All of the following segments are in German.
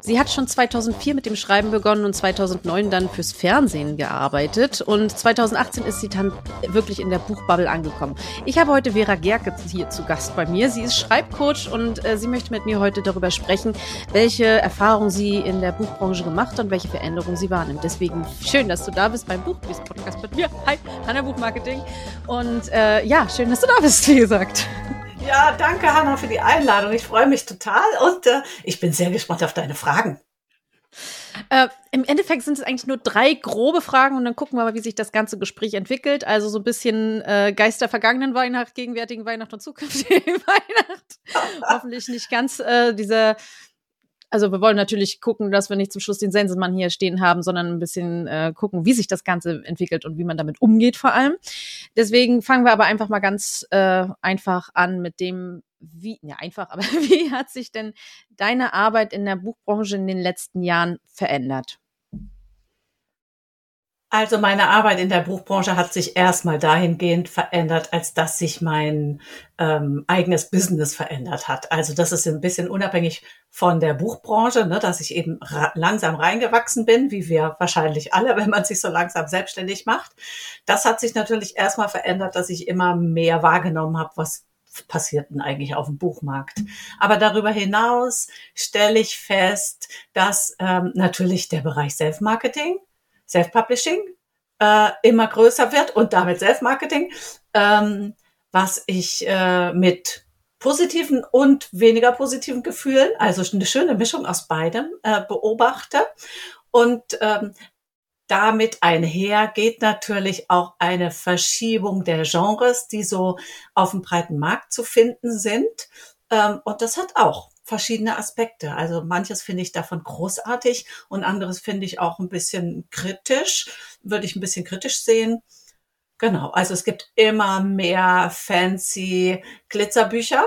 Sie hat schon 2004 mit dem Schreiben begonnen und 2009 dann fürs Fernsehen gearbeitet. Und 2018 ist sie dann wirklich in der Buchbubble angekommen. Ich habe heute Vera Gerke hier zu Gast bei mir. Sie ist Schreibcoach und äh, sie möchte mit mir heute darüber sprechen, welche Erfahrungen sie in der Buchbranche gemacht hat und welche Veränderungen sie wahrnimmt. Deswegen schön, dass du da bist beim Buchbiz-Podcast mit mir. Hi, Hanna Buchmarketing. Und äh, ja, schön, dass du da bist, wie gesagt. Ja, danke Hanna für die Einladung. Ich freue mich total und äh, ich bin sehr gespannt auf deine Fragen. Äh, Im Endeffekt sind es eigentlich nur drei grobe Fragen und dann gucken wir mal, wie sich das ganze Gespräch entwickelt. Also so ein bisschen äh, Geister vergangenen Weihnacht, gegenwärtigen Weihnacht und zukünftigen Weihnacht. Hoffentlich nicht ganz äh, diese also wir wollen natürlich gucken, dass wir nicht zum Schluss den Sensenmann hier stehen haben, sondern ein bisschen äh, gucken, wie sich das Ganze entwickelt und wie man damit umgeht vor allem. Deswegen fangen wir aber einfach mal ganz äh, einfach an mit dem, wie, ja einfach, aber wie hat sich denn deine Arbeit in der Buchbranche in den letzten Jahren verändert? Also meine Arbeit in der Buchbranche hat sich erstmal dahingehend verändert, als dass sich mein ähm, eigenes Business verändert hat. Also das ist ein bisschen unabhängig von der Buchbranche, ne, dass ich eben langsam reingewachsen bin, wie wir wahrscheinlich alle, wenn man sich so langsam selbstständig macht. Das hat sich natürlich erstmal verändert, dass ich immer mehr wahrgenommen habe, was passiert denn eigentlich auf dem Buchmarkt. Aber darüber hinaus stelle ich fest, dass ähm, natürlich der Bereich Self-Marketing Self-Publishing äh, immer größer wird und damit Self-Marketing, ähm, was ich äh, mit positiven und weniger positiven Gefühlen, also eine schöne Mischung aus beidem äh, beobachte. Und ähm, damit einher geht natürlich auch eine Verschiebung der Genres, die so auf dem breiten Markt zu finden sind. Ähm, und das hat auch verschiedene Aspekte. Also manches finde ich davon großartig und anderes finde ich auch ein bisschen kritisch, würde ich ein bisschen kritisch sehen. Genau, also es gibt immer mehr fancy Glitzerbücher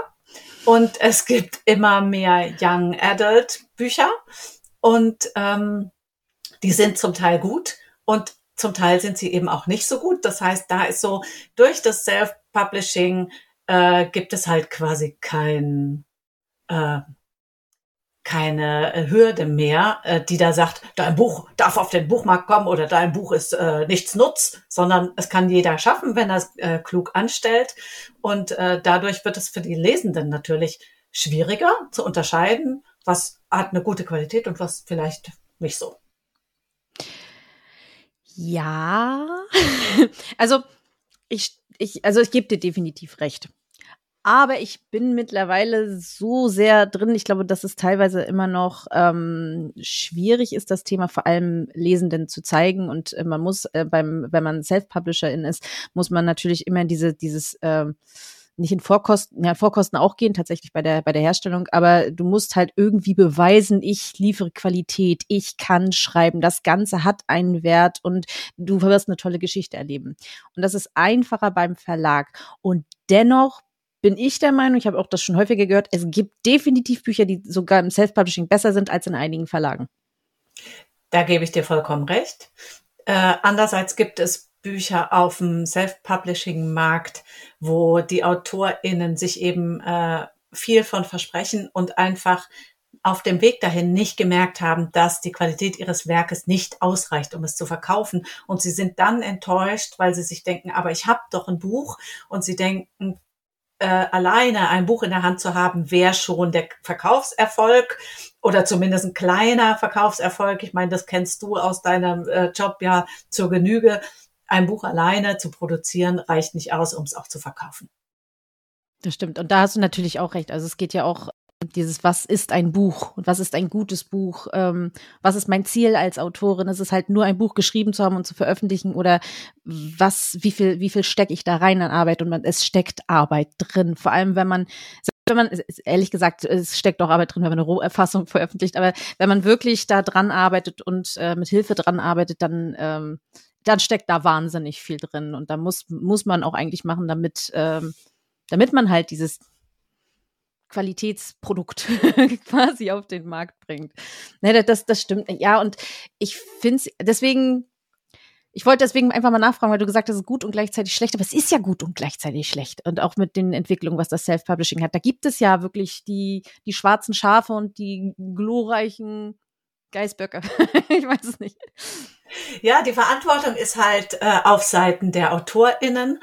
und es gibt immer mehr Young Adult Bücher und ähm, die sind zum Teil gut und zum Teil sind sie eben auch nicht so gut. Das heißt, da ist so durch das Self-Publishing äh, gibt es halt quasi kein äh, keine äh, Hürde mehr, äh, die da sagt, dein Buch darf auf den Buchmarkt kommen oder dein Buch ist äh, nichts nutz, sondern es kann jeder schaffen, wenn er es äh, klug anstellt. Und äh, dadurch wird es für die Lesenden natürlich schwieriger zu unterscheiden, was hat eine gute Qualität und was vielleicht nicht so. Ja, also ich, ich, also ich gebe dir definitiv recht. Aber ich bin mittlerweile so sehr drin. Ich glaube, dass es teilweise immer noch ähm, schwierig ist, das Thema vor allem Lesenden zu zeigen. Und äh, man muss äh, beim, wenn man Self-Publisherin ist, muss man natürlich immer diese, dieses äh, nicht in Vorkosten, ja, Vorkosten auch gehen, tatsächlich bei der, bei der Herstellung, aber du musst halt irgendwie beweisen, ich liefere Qualität, ich kann schreiben, das Ganze hat einen Wert und du wirst eine tolle Geschichte erleben. Und das ist einfacher beim Verlag. Und dennoch bin ich der Meinung, ich habe auch das schon häufiger gehört, es gibt definitiv Bücher, die sogar im Self-Publishing besser sind als in einigen Verlagen. Da gebe ich dir vollkommen recht. Äh, andererseits gibt es Bücher auf dem Self-Publishing-Markt, wo die AutorInnen sich eben äh, viel von versprechen und einfach auf dem Weg dahin nicht gemerkt haben, dass die Qualität ihres Werkes nicht ausreicht, um es zu verkaufen. Und sie sind dann enttäuscht, weil sie sich denken, aber ich habe doch ein Buch. Und sie denken, äh, alleine ein Buch in der Hand zu haben, wäre schon der Verkaufserfolg oder zumindest ein kleiner Verkaufserfolg. Ich meine, das kennst du aus deinem äh, Job ja zur Genüge. Ein Buch alleine zu produzieren reicht nicht aus, um es auch zu verkaufen. Das stimmt. Und da hast du natürlich auch recht. Also es geht ja auch dieses, was ist ein Buch? Und was ist ein gutes Buch, ähm, was ist mein Ziel als Autorin? Ist es halt nur ein Buch geschrieben zu haben und zu veröffentlichen oder was, wie viel, wie viel stecke ich da rein an Arbeit? Und man, es steckt Arbeit drin. Vor allem, wenn man, wenn man, ehrlich gesagt, es steckt auch Arbeit drin, wenn man eine Roherfassung veröffentlicht, aber wenn man wirklich da dran arbeitet und äh, mit Hilfe dran arbeitet, dann, ähm, dann steckt da wahnsinnig viel drin. Und da muss, muss man auch eigentlich machen, damit, ähm, damit man halt dieses Qualitätsprodukt quasi auf den Markt bringt. Ne, das, das stimmt. Ja, und ich finde es, deswegen, Ich wollte deswegen einfach mal nachfragen, weil du gesagt hast, es ist gut und gleichzeitig schlecht, aber es ist ja gut und gleichzeitig schlecht. Und auch mit den Entwicklungen, was das Self-Publishing hat. Da gibt es ja wirklich die, die schwarzen Schafe und die glorreichen Geißböcke. ich weiß es nicht. Ja, die Verantwortung ist halt äh, auf Seiten der AutorInnen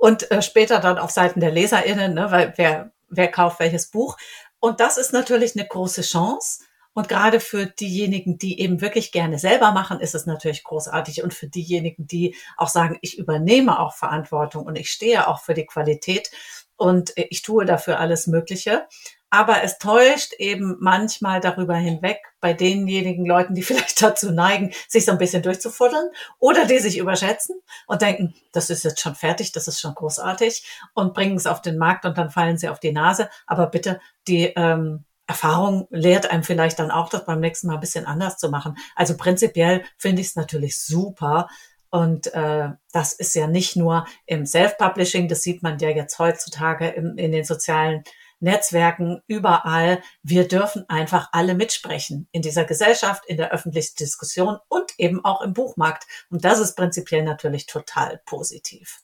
und äh, später dann auf Seiten der LeserInnen, ne, weil wer, wer kauft welches Buch. Und das ist natürlich eine große Chance. Und gerade für diejenigen, die eben wirklich gerne selber machen, ist es natürlich großartig. Und für diejenigen, die auch sagen, ich übernehme auch Verantwortung und ich stehe auch für die Qualität und ich tue dafür alles Mögliche. Aber es täuscht eben manchmal darüber hinweg bei denjenigen Leuten, die vielleicht dazu neigen, sich so ein bisschen durchzufuddeln oder die sich überschätzen und denken, das ist jetzt schon fertig, das ist schon großartig und bringen es auf den Markt und dann fallen sie auf die Nase. Aber bitte, die ähm, Erfahrung lehrt einem vielleicht dann auch, das beim nächsten Mal ein bisschen anders zu machen. Also prinzipiell finde ich es natürlich super. Und äh, das ist ja nicht nur im Self-Publishing, das sieht man ja jetzt heutzutage im, in den sozialen Netzwerken, überall. Wir dürfen einfach alle mitsprechen in dieser Gesellschaft, in der öffentlichen Diskussion und eben auch im Buchmarkt. Und das ist prinzipiell natürlich total positiv.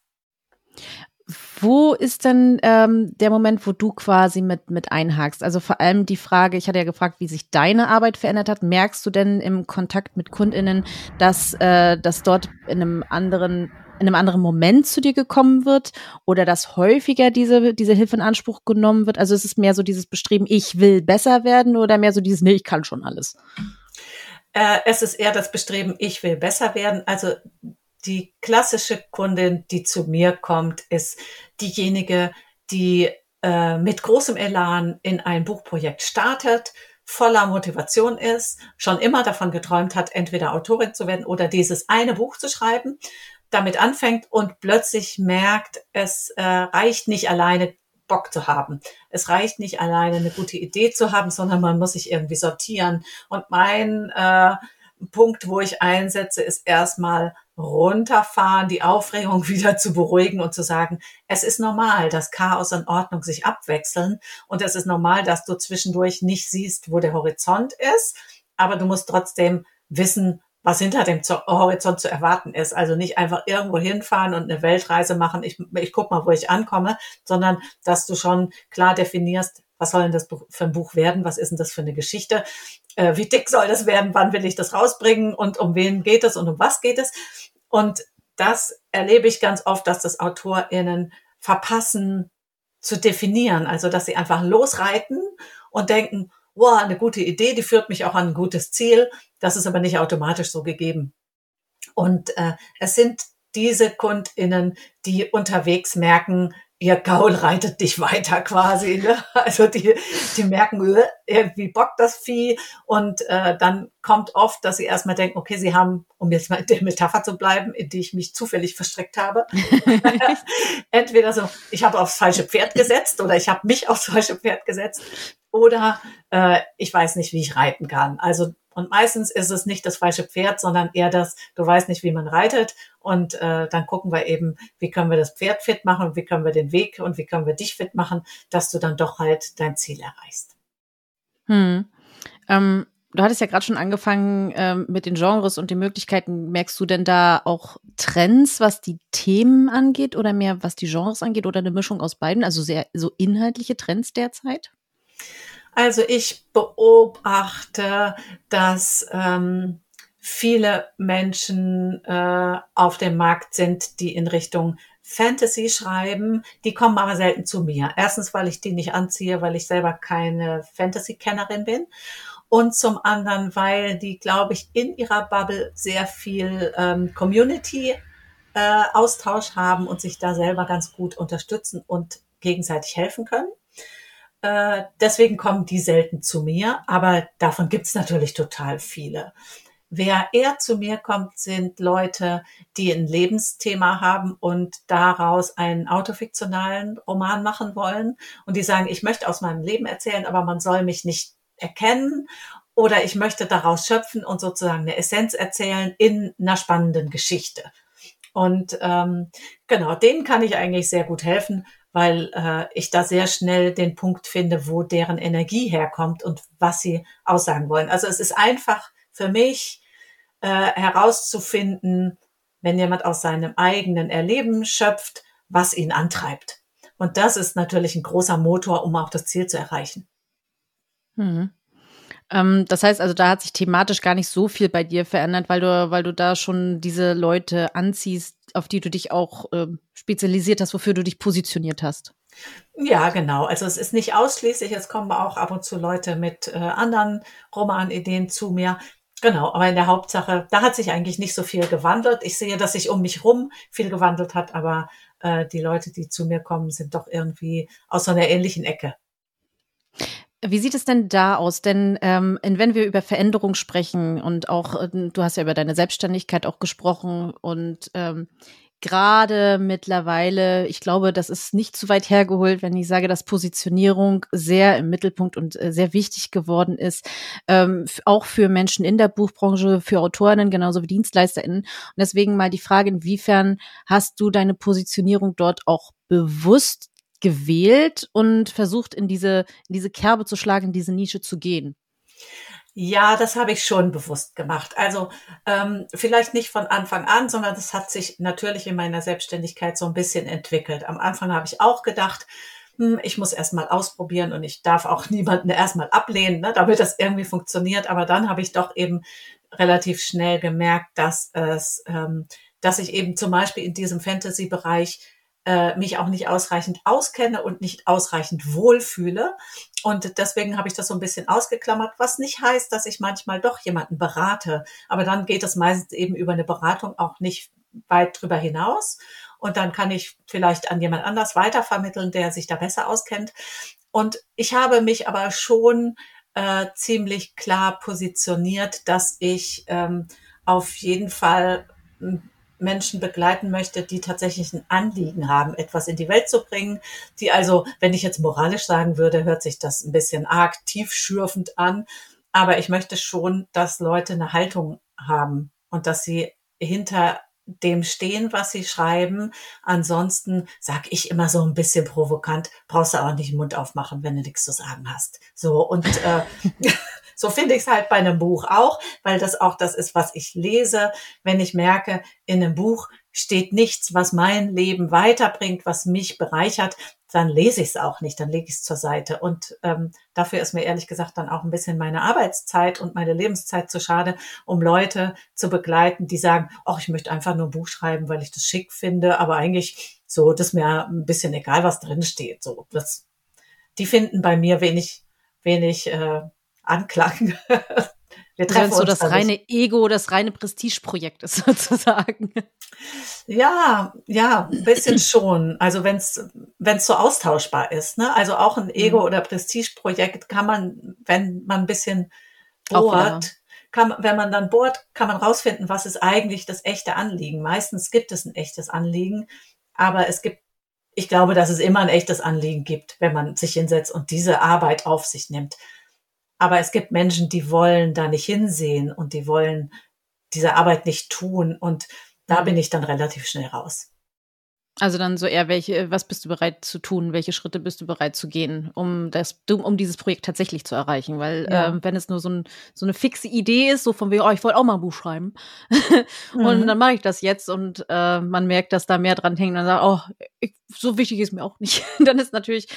Wo ist denn ähm, der Moment, wo du quasi mit, mit einhakst? Also vor allem die Frage, ich hatte ja gefragt, wie sich deine Arbeit verändert hat. Merkst du denn im Kontakt mit KundInnen, dass, äh, dass dort in einem anderen in einem anderen Moment zu dir gekommen wird oder dass häufiger diese, diese Hilfe in Anspruch genommen wird? Also ist es mehr so dieses Bestreben, ich will besser werden oder mehr so dieses, nee, ich kann schon alles? Äh, es ist eher das Bestreben, ich will besser werden. Also die klassische Kundin, die zu mir kommt, ist diejenige, die äh, mit großem Elan in ein Buchprojekt startet, voller Motivation ist, schon immer davon geträumt hat, entweder Autorin zu werden oder dieses eine Buch zu schreiben, damit anfängt und plötzlich merkt, es äh, reicht nicht alleine Bock zu haben. Es reicht nicht alleine eine gute Idee zu haben, sondern man muss sich irgendwie sortieren. Und mein äh, Punkt, wo ich einsetze, ist erstmal runterfahren, die Aufregung wieder zu beruhigen und zu sagen, es ist normal, dass Chaos und Ordnung sich abwechseln und es ist normal, dass du zwischendurch nicht siehst, wo der Horizont ist, aber du musst trotzdem wissen, was hinter dem Horizont zu erwarten ist. Also nicht einfach irgendwo hinfahren und eine Weltreise machen, ich, ich guck mal, wo ich ankomme, sondern dass du schon klar definierst, was soll denn das für ein Buch werden? Was ist denn das für eine Geschichte? Äh, wie dick soll das werden? Wann will ich das rausbringen? Und um wen geht es und um was geht es? Und das erlebe ich ganz oft, dass das AutorInnen verpassen zu definieren. Also, dass sie einfach losreiten und denken, wow, eine gute Idee, die führt mich auch an ein gutes Ziel. Das ist aber nicht automatisch so gegeben. Und äh, es sind diese KundInnen, die unterwegs merken, ihr Gaul reitet dich weiter quasi. Ne? Also die, die merken, äh, irgendwie bockt das Vieh. Und äh, dann kommt oft, dass sie erstmal denken, okay, sie haben, um jetzt mal in der Metapher zu bleiben, in die ich mich zufällig verstrickt habe, entweder so, ich habe aufs falsche Pferd gesetzt oder ich habe mich aufs falsche Pferd gesetzt oder äh, ich weiß nicht, wie ich reiten kann. Also und meistens ist es nicht das falsche Pferd, sondern eher das, du weißt nicht, wie man reitet. Und äh, dann gucken wir eben, wie können wir das Pferd fit machen und wie können wir den Weg und wie können wir dich fit machen, dass du dann doch halt dein Ziel erreichst. Hm. Ähm, du hattest ja gerade schon angefangen ähm, mit den Genres und den Möglichkeiten. Merkst du denn da auch Trends, was die Themen angeht oder mehr was die Genres angeht oder eine Mischung aus beiden? Also sehr so inhaltliche Trends derzeit? Also ich beobachte, dass ähm, viele Menschen äh, auf dem Markt sind, die in Richtung Fantasy schreiben. Die kommen aber selten zu mir. Erstens, weil ich die nicht anziehe, weil ich selber keine Fantasy-Kennerin bin. Und zum anderen, weil die, glaube ich, in ihrer Bubble sehr viel ähm, Community-Austausch äh, haben und sich da selber ganz gut unterstützen und gegenseitig helfen können. Äh, deswegen kommen die selten zu mir, aber davon gibt's natürlich total viele. Wer eher zu mir kommt, sind Leute, die ein Lebensthema haben und daraus einen autofiktionalen Roman machen wollen und die sagen, ich möchte aus meinem Leben erzählen, aber man soll mich nicht erkennen oder ich möchte daraus schöpfen und sozusagen eine Essenz erzählen in einer spannenden Geschichte. Und ähm, genau, denen kann ich eigentlich sehr gut helfen, weil äh, ich da sehr schnell den Punkt finde, wo deren Energie herkommt und was sie aussagen wollen. Also es ist einfach für mich äh, herauszufinden, wenn jemand aus seinem eigenen Erleben schöpft, was ihn antreibt. Und das ist natürlich ein großer Motor, um auch das Ziel zu erreichen. Mhm. Ähm, das heißt also, da hat sich thematisch gar nicht so viel bei dir verändert, weil du, weil du da schon diese Leute anziehst, auf die du dich auch äh, spezialisiert hast, wofür du dich positioniert hast. Ja, genau. Also es ist nicht ausschließlich, es kommen auch ab und zu Leute mit äh, anderen Romanideen zu mir. Genau, aber in der Hauptsache, da hat sich eigentlich nicht so viel gewandelt. Ich sehe, dass sich um mich rum viel gewandelt hat, aber äh, die Leute, die zu mir kommen, sind doch irgendwie aus so einer ähnlichen Ecke. Wie sieht es denn da aus? Denn ähm, wenn wir über Veränderung sprechen und auch, äh, du hast ja über deine Selbstständigkeit auch gesprochen und ähm, gerade mittlerweile, ich glaube, das ist nicht zu weit hergeholt, wenn ich sage, dass Positionierung sehr im Mittelpunkt und äh, sehr wichtig geworden ist, ähm, auch für Menschen in der Buchbranche, für Autorinnen, genauso wie DienstleisterInnen. Und deswegen mal die Frage, inwiefern hast du deine Positionierung dort auch bewusst gewählt und versucht, in diese, in diese Kerbe zu schlagen, in diese Nische zu gehen? Ja, das habe ich schon bewusst gemacht. Also ähm, vielleicht nicht von Anfang an, sondern das hat sich natürlich in meiner Selbstständigkeit so ein bisschen entwickelt. Am Anfang habe ich auch gedacht, hm, ich muss erst mal ausprobieren und ich darf auch niemanden erstmal ablehnen, ne, damit das irgendwie funktioniert. Aber dann habe ich doch eben relativ schnell gemerkt, dass es, ähm, dass ich eben zum Beispiel in diesem Fantasy-Bereich äh, mich auch nicht ausreichend auskenne und nicht ausreichend wohlfühle. Und deswegen habe ich das so ein bisschen ausgeklammert, was nicht heißt, dass ich manchmal doch jemanden berate. Aber dann geht es meistens eben über eine Beratung auch nicht weit drüber hinaus. Und dann kann ich vielleicht an jemand anders weitervermitteln, der sich da besser auskennt. Und ich habe mich aber schon äh, ziemlich klar positioniert, dass ich ähm, auf jeden Fall Menschen begleiten möchte, die tatsächlich ein Anliegen haben, etwas in die Welt zu bringen, die also, wenn ich jetzt moralisch sagen würde, hört sich das ein bisschen arg tiefschürfend an, aber ich möchte schon, dass Leute eine Haltung haben und dass sie hinter dem stehen, was sie schreiben. Ansonsten sag ich immer so ein bisschen provokant, brauchst du auch nicht den Mund aufmachen, wenn du nichts zu sagen hast. So und äh, So finde ich es halt bei einem Buch auch, weil das auch das ist, was ich lese. Wenn ich merke, in einem Buch steht nichts, was mein Leben weiterbringt, was mich bereichert, dann lese ich es auch nicht, dann lege ich es zur Seite. Und ähm, dafür ist mir ehrlich gesagt dann auch ein bisschen meine Arbeitszeit und meine Lebenszeit zu schade, um Leute zu begleiten, die sagen, ach, ich möchte einfach nur ein Buch schreiben, weil ich das schick finde, aber eigentlich so, das ist mir ein bisschen egal, was drin steht. So, das, die finden bei mir wenig, wenig äh, Anklang. Wir treffen so das reine Ego, das reine Prestigeprojekt ist sozusagen. Ja, ja, ein bisschen schon. Also wenn es wenn es so austauschbar ist, ne? Also auch ein Ego- mhm. oder Prestigeprojekt kann man, wenn man ein bisschen bohrt, kann, wenn man dann bohrt, kann man rausfinden, was ist eigentlich das echte Anliegen. Meistens gibt es ein echtes Anliegen, aber es gibt ich glaube, dass es immer ein echtes Anliegen gibt, wenn man sich hinsetzt und diese Arbeit auf sich nimmt. Aber es gibt Menschen, die wollen da nicht hinsehen und die wollen diese Arbeit nicht tun. Und da bin ich dann relativ schnell raus. Also dann so eher, welche, was bist du bereit zu tun? Welche Schritte bist du bereit zu gehen, um das, um dieses Projekt tatsächlich zu erreichen? Weil ja. ähm, wenn es nur so, ein, so eine fixe Idee ist, so von wie, oh, ich wollte auch mal ein Buch schreiben, und mhm. dann mache ich das jetzt und äh, man merkt, dass da mehr dran hängt und dann sagt, oh, ich, so wichtig ist mir auch nicht. dann ist natürlich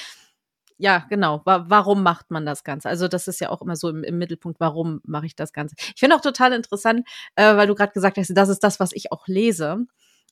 ja, genau. Wa warum macht man das Ganze? Also das ist ja auch immer so im, im Mittelpunkt, warum mache ich das Ganze? Ich finde auch total interessant, äh, weil du gerade gesagt hast, das ist das, was ich auch lese.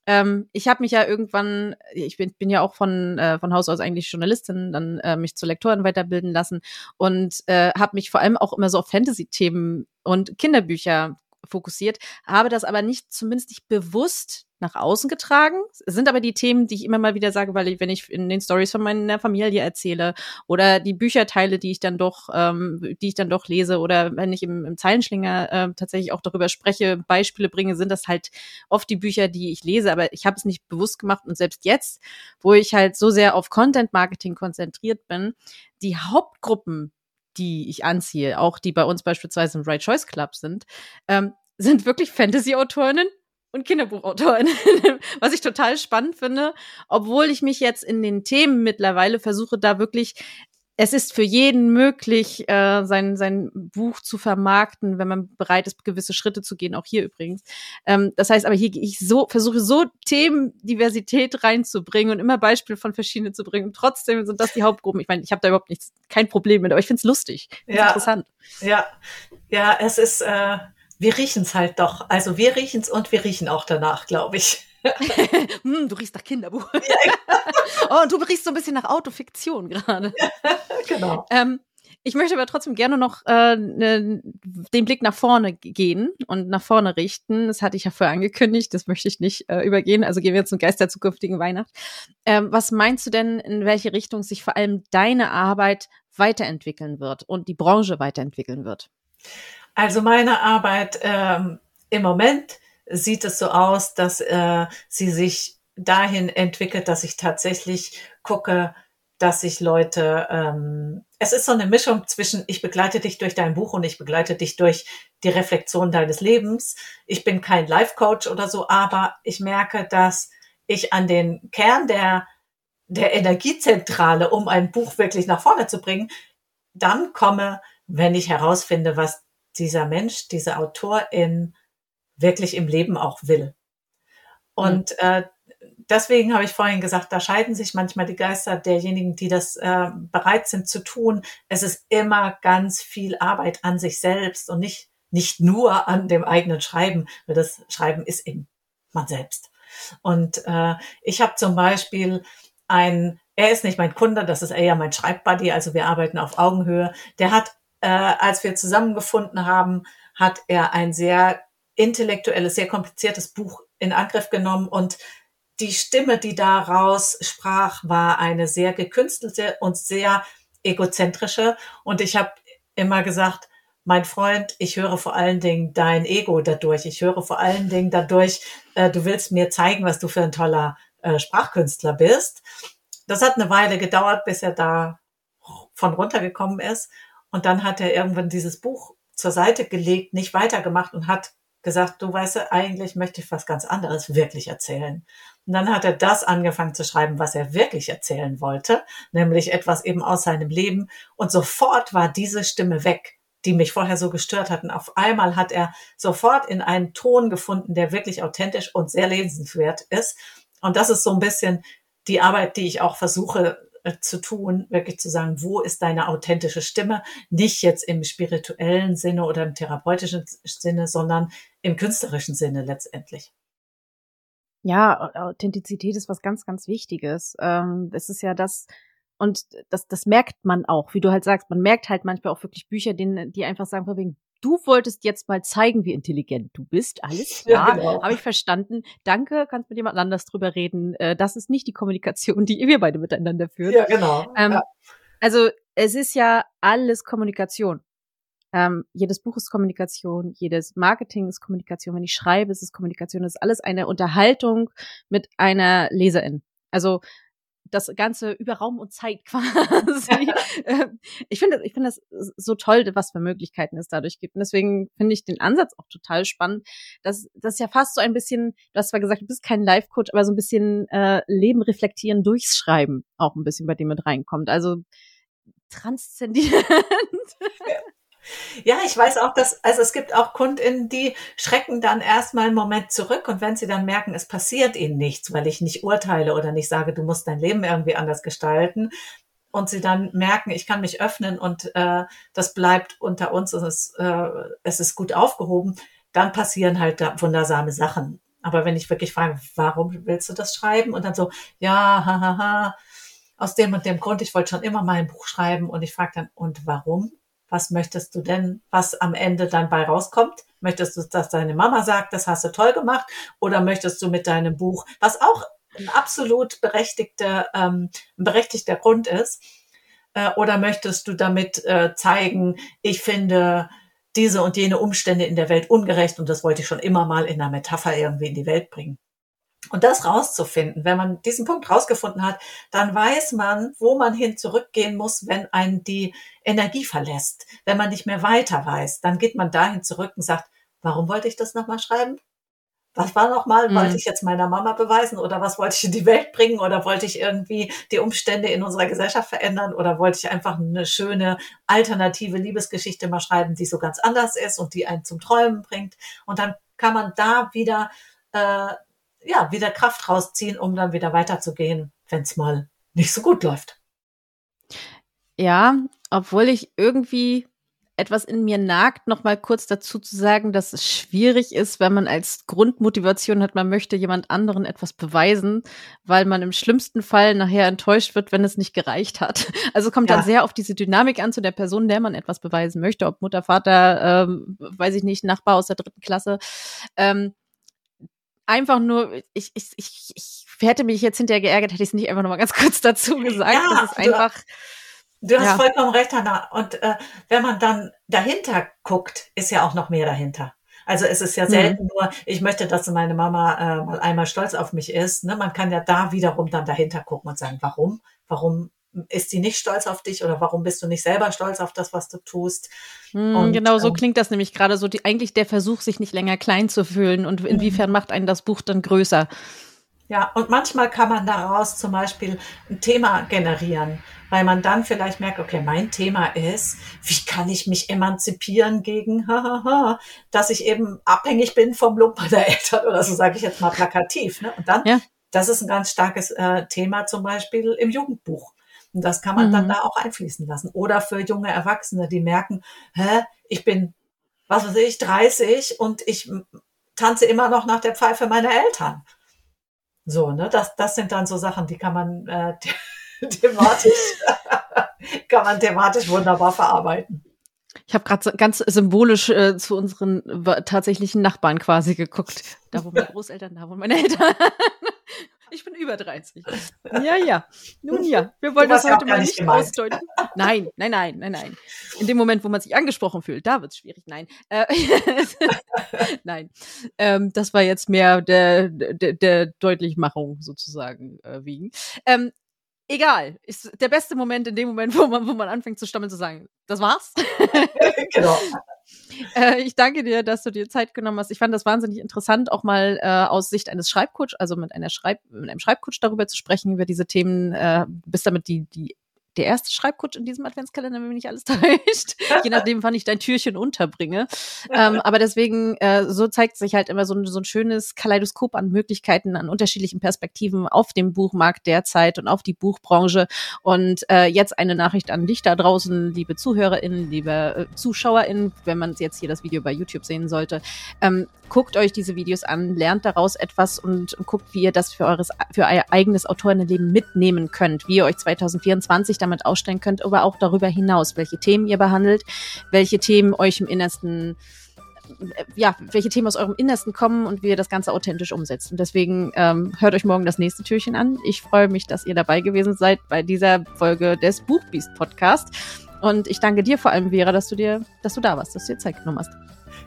Ähm, ich habe mich ja irgendwann, ich bin, bin ja auch von, äh, von Haus aus eigentlich Journalistin, dann äh, mich zur Lektorin weiterbilden lassen und äh, habe mich vor allem auch immer so auf Fantasy-Themen und Kinderbücher fokussiert, habe das aber nicht, zumindest nicht bewusst nach außen getragen. Es sind aber die Themen, die ich immer mal wieder sage, weil ich, wenn ich in den Stories von meiner Familie erzähle oder die Bücherteile, die ich dann doch, ähm, die ich dann doch lese oder wenn ich im, im Zeilenschlinger äh, tatsächlich auch darüber spreche, Beispiele bringe, sind das halt oft die Bücher, die ich lese, aber ich habe es nicht bewusst gemacht und selbst jetzt, wo ich halt so sehr auf Content Marketing konzentriert bin, die Hauptgruppen, die ich anziehe, auch die bei uns beispielsweise im Right Choice Club sind, ähm, sind wirklich Fantasy-Autorinnen und Kinderbuchautorin, was ich total spannend finde, obwohl ich mich jetzt in den Themen mittlerweile versuche, da wirklich es ist für jeden möglich, äh, sein, sein Buch zu vermarkten, wenn man bereit ist, gewisse Schritte zu gehen, auch hier übrigens. Ähm, das heißt aber hier, ich so, versuche so Themendiversität reinzubringen und immer Beispiele von verschiedenen zu bringen. Und trotzdem sind das die Hauptgruppen. Ich meine, ich habe da überhaupt nichts, kein Problem mit, aber ich finde es lustig. Ja, interessant. Ja, ja, es ist, äh, wir riechen es halt doch. Also wir riechen es und wir riechen auch danach, glaube ich. hm, du riechst nach Kinderbuch. Oh, und du riechst so ein bisschen nach Autofiktion gerade. genau. Ähm, ich möchte aber trotzdem gerne noch äh, ne, den Blick nach vorne gehen und nach vorne richten. Das hatte ich ja vorher angekündigt, das möchte ich nicht äh, übergehen. Also gehen wir zum Geist der zukünftigen Weihnacht. Ähm, was meinst du denn, in welche Richtung sich vor allem deine Arbeit weiterentwickeln wird und die Branche weiterentwickeln wird? Also meine Arbeit ähm, im Moment sieht es so aus, dass äh, sie sich dahin entwickelt, dass ich tatsächlich gucke, dass sich Leute, ähm, es ist so eine Mischung zwischen, ich begleite dich durch dein Buch und ich begleite dich durch die Reflexion deines Lebens. Ich bin kein Life-Coach oder so, aber ich merke, dass ich an den Kern der, der Energiezentrale, um ein Buch wirklich nach vorne zu bringen, dann komme, wenn ich herausfinde, was dieser Mensch, diese Autorin wirklich im Leben auch will. Und mhm. äh, deswegen habe ich vorhin gesagt, da scheiden sich manchmal die Geister derjenigen, die das äh, bereit sind zu tun. Es ist immer ganz viel Arbeit an sich selbst und nicht, nicht nur an dem eigenen Schreiben, weil das Schreiben ist eben man selbst. Und äh, ich habe zum Beispiel ein, er ist nicht mein Kunde, das ist eher mein Schreibbuddy, also wir arbeiten auf Augenhöhe. Der hat, äh, als wir zusammengefunden haben, hat er ein sehr intellektuelles, sehr kompliziertes Buch in Angriff genommen und die Stimme, die daraus sprach, war eine sehr gekünstelte und sehr egozentrische. Und ich habe immer gesagt, mein Freund, ich höre vor allen Dingen dein Ego dadurch. Ich höre vor allen Dingen dadurch, äh, du willst mir zeigen, was du für ein toller äh, Sprachkünstler bist. Das hat eine Weile gedauert, bis er da von runtergekommen ist. Und dann hat er irgendwann dieses Buch zur Seite gelegt, nicht weitergemacht und hat gesagt, du weißt, eigentlich möchte ich was ganz anderes wirklich erzählen. Und dann hat er das angefangen zu schreiben, was er wirklich erzählen wollte, nämlich etwas eben aus seinem Leben. Und sofort war diese Stimme weg, die mich vorher so gestört hatten. Auf einmal hat er sofort in einen Ton gefunden, der wirklich authentisch und sehr lesenswert ist. Und das ist so ein bisschen die Arbeit, die ich auch versuche zu tun, wirklich zu sagen, wo ist deine authentische Stimme? Nicht jetzt im spirituellen Sinne oder im therapeutischen Sinne, sondern im künstlerischen Sinne letztendlich. Ja, Authentizität ist was ganz, ganz Wichtiges. Ähm, es ist ja das, und das, das merkt man auch, wie du halt sagst, man merkt halt manchmal auch wirklich Bücher, denen, die einfach sagen, wegen, du wolltest jetzt mal zeigen, wie intelligent du bist. Alles klar, ja, genau. habe ich verstanden. Danke, kannst mit jemand anders drüber reden. Äh, das ist nicht die Kommunikation, die wir beide miteinander führen. Ja, genau. Ähm, ja. Also es ist ja alles Kommunikation. Ähm, jedes Buch ist Kommunikation, jedes Marketing ist Kommunikation. Wenn ich schreibe, ist es Kommunikation. Das ist alles eine Unterhaltung mit einer Leserin. Also das Ganze über Raum und Zeit quasi. Ähm, ich finde ich finde das so toll, was für Möglichkeiten es dadurch gibt. Und deswegen finde ich den Ansatz auch total spannend. dass das ja fast so ein bisschen, du hast zwar gesagt, du bist kein Life-Coach, aber so ein bisschen äh, Leben reflektieren durchs Schreiben auch ein bisschen bei dem mit reinkommt. Also transzendierend. Ja, ich weiß auch, dass, also es gibt auch KundInnen, die schrecken dann erstmal einen Moment zurück und wenn sie dann merken, es passiert ihnen nichts, weil ich nicht urteile oder nicht sage, du musst dein Leben irgendwie anders gestalten und sie dann merken, ich kann mich öffnen und äh, das bleibt unter uns und es, äh, es ist gut aufgehoben, dann passieren halt da wundersame Sachen. Aber wenn ich wirklich frage, warum willst du das schreiben? Und dann so, ja, hahaha, ha, ha, aus dem und dem Grund, ich wollte schon immer mal ein Buch schreiben und ich frage dann, und warum? Was möchtest du denn, was am Ende dann bei rauskommt? Möchtest du, dass deine Mama sagt, das hast du toll gemacht? Oder möchtest du mit deinem Buch, was auch ein absolut berechtigter, ähm, berechtigter Grund ist, äh, oder möchtest du damit äh, zeigen, ich finde diese und jene Umstände in der Welt ungerecht und das wollte ich schon immer mal in einer Metapher irgendwie in die Welt bringen? Und das rauszufinden, wenn man diesen Punkt rausgefunden hat, dann weiß man, wo man hin zurückgehen muss, wenn einen die Energie verlässt. Wenn man nicht mehr weiter weiß, dann geht man dahin zurück und sagt, warum wollte ich das nochmal schreiben? was war nochmal, mhm. wollte ich jetzt meiner Mama beweisen oder was wollte ich in die Welt bringen oder wollte ich irgendwie die Umstände in unserer Gesellschaft verändern oder wollte ich einfach eine schöne alternative Liebesgeschichte mal schreiben, die so ganz anders ist und die einen zum Träumen bringt. Und dann kann man da wieder, äh, ja, wieder Kraft rausziehen, um dann wieder weiterzugehen, wenn es mal nicht so gut läuft. Ja, obwohl ich irgendwie etwas in mir nagt, noch mal kurz dazu zu sagen, dass es schwierig ist, wenn man als Grundmotivation hat, man möchte jemand anderen etwas beweisen, weil man im schlimmsten Fall nachher enttäuscht wird, wenn es nicht gereicht hat. Also kommt ja. dann sehr auf diese Dynamik an zu der Person, der man etwas beweisen möchte, ob Mutter, Vater, ähm, weiß ich nicht, Nachbar aus der dritten Klasse. Ähm, einfach nur, ich, ich, ich, ich hätte mich jetzt hinterher geärgert, hätte ich es nicht einfach noch mal ganz kurz dazu gesagt. Ja, das ist einfach. Du, Du hast ja. vollkommen recht, Hanna. Und äh, wenn man dann dahinter guckt, ist ja auch noch mehr dahinter. Also es ist ja mhm. selten mhm. nur, ich möchte, dass meine Mama äh, mal einmal stolz auf mich ist. Ne? Man kann ja da wiederum dann dahinter gucken und sagen, warum? Warum ist sie nicht stolz auf dich oder warum bist du nicht selber stolz auf das, was du tust? Mhm, und, genau, so ähm, klingt das nämlich gerade so. Die, eigentlich der Versuch, sich nicht länger klein zu fühlen und inwiefern mhm. macht einen das Buch dann größer? Ja, und manchmal kann man daraus zum Beispiel ein Thema generieren weil man dann vielleicht merkt, okay, mein Thema ist, wie kann ich mich emanzipieren gegen, dass ich eben abhängig bin vom Lob meiner Eltern oder so sage ich jetzt mal plakativ. Ne? Und dann, ja. das ist ein ganz starkes äh, Thema zum Beispiel im Jugendbuch. Und das kann man mhm. dann da auch einfließen lassen. Oder für junge Erwachsene, die merken, hä, ich bin, was weiß ich, 30 und ich tanze immer noch nach der Pfeife meiner Eltern. So, ne, das, das sind dann so Sachen, die kann man, äh, thematisch, kann man thematisch wunderbar verarbeiten. Ich habe gerade ganz symbolisch äh, zu unseren tatsächlichen Nachbarn quasi geguckt. Da wo meine Großeltern, da wo meine Eltern. Ich bin über 30. Ja, ja. Nun ja, wir wollen das heute mal nicht gemeint. ausdeuten. Nein, nein, nein, nein, nein. In dem Moment, wo man sich angesprochen fühlt, da wird's schwierig. Nein. Äh, nein. Ähm, das war jetzt mehr der, der, der Deutlichmachung sozusagen äh, wegen. Ähm, egal, ist der beste Moment in dem Moment, wo man, wo man anfängt zu stammeln, zu sagen, das war's. genau. Äh, ich danke dir, dass du dir Zeit genommen hast. Ich fand das wahnsinnig interessant, auch mal äh, aus Sicht eines Schreibcoach, also mit einer Schreib, mit einem Schreibcoach darüber zu sprechen, über diese Themen, äh, bist damit die, die der erste Schreibcoach in diesem Adventskalender, wenn mich nicht alles täuscht. Je nachdem, wann ich dein Türchen unterbringe. ähm, aber deswegen, äh, so zeigt sich halt immer so ein, so ein schönes Kaleidoskop an Möglichkeiten, an unterschiedlichen Perspektiven auf dem Buchmarkt derzeit und auf die Buchbranche. Und äh, jetzt eine Nachricht an dich da draußen, liebe ZuhörerInnen, liebe äh, ZuschauerInnen, wenn man jetzt hier das Video bei YouTube sehen sollte. Ähm, guckt euch diese Videos an, lernt daraus etwas und, und guckt, wie ihr das für eures für euer eigenes Autorinnenleben mitnehmen könnt, wie ihr euch 2024 damit ausstellen könnt, aber auch darüber hinaus, welche Themen ihr behandelt, welche Themen euch im Innersten ja, welche Themen aus eurem Innersten kommen und wie ihr das Ganze authentisch umsetzt. Und deswegen ähm, hört euch morgen das nächste Türchen an. Ich freue mich, dass ihr dabei gewesen seid bei dieser Folge des Buchbeast Podcast. Und ich danke dir vor allem, Vera, dass du dir, dass du da warst, dass du dir Zeit genommen hast.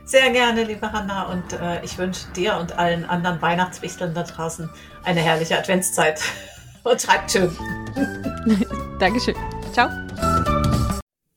Sehr gerne, liebe Hanna. Und äh, ich wünsche dir und allen anderen Weihnachtswichteln da draußen eine herrliche Adventszeit und schreibt schön. Dankeschön. Ciao.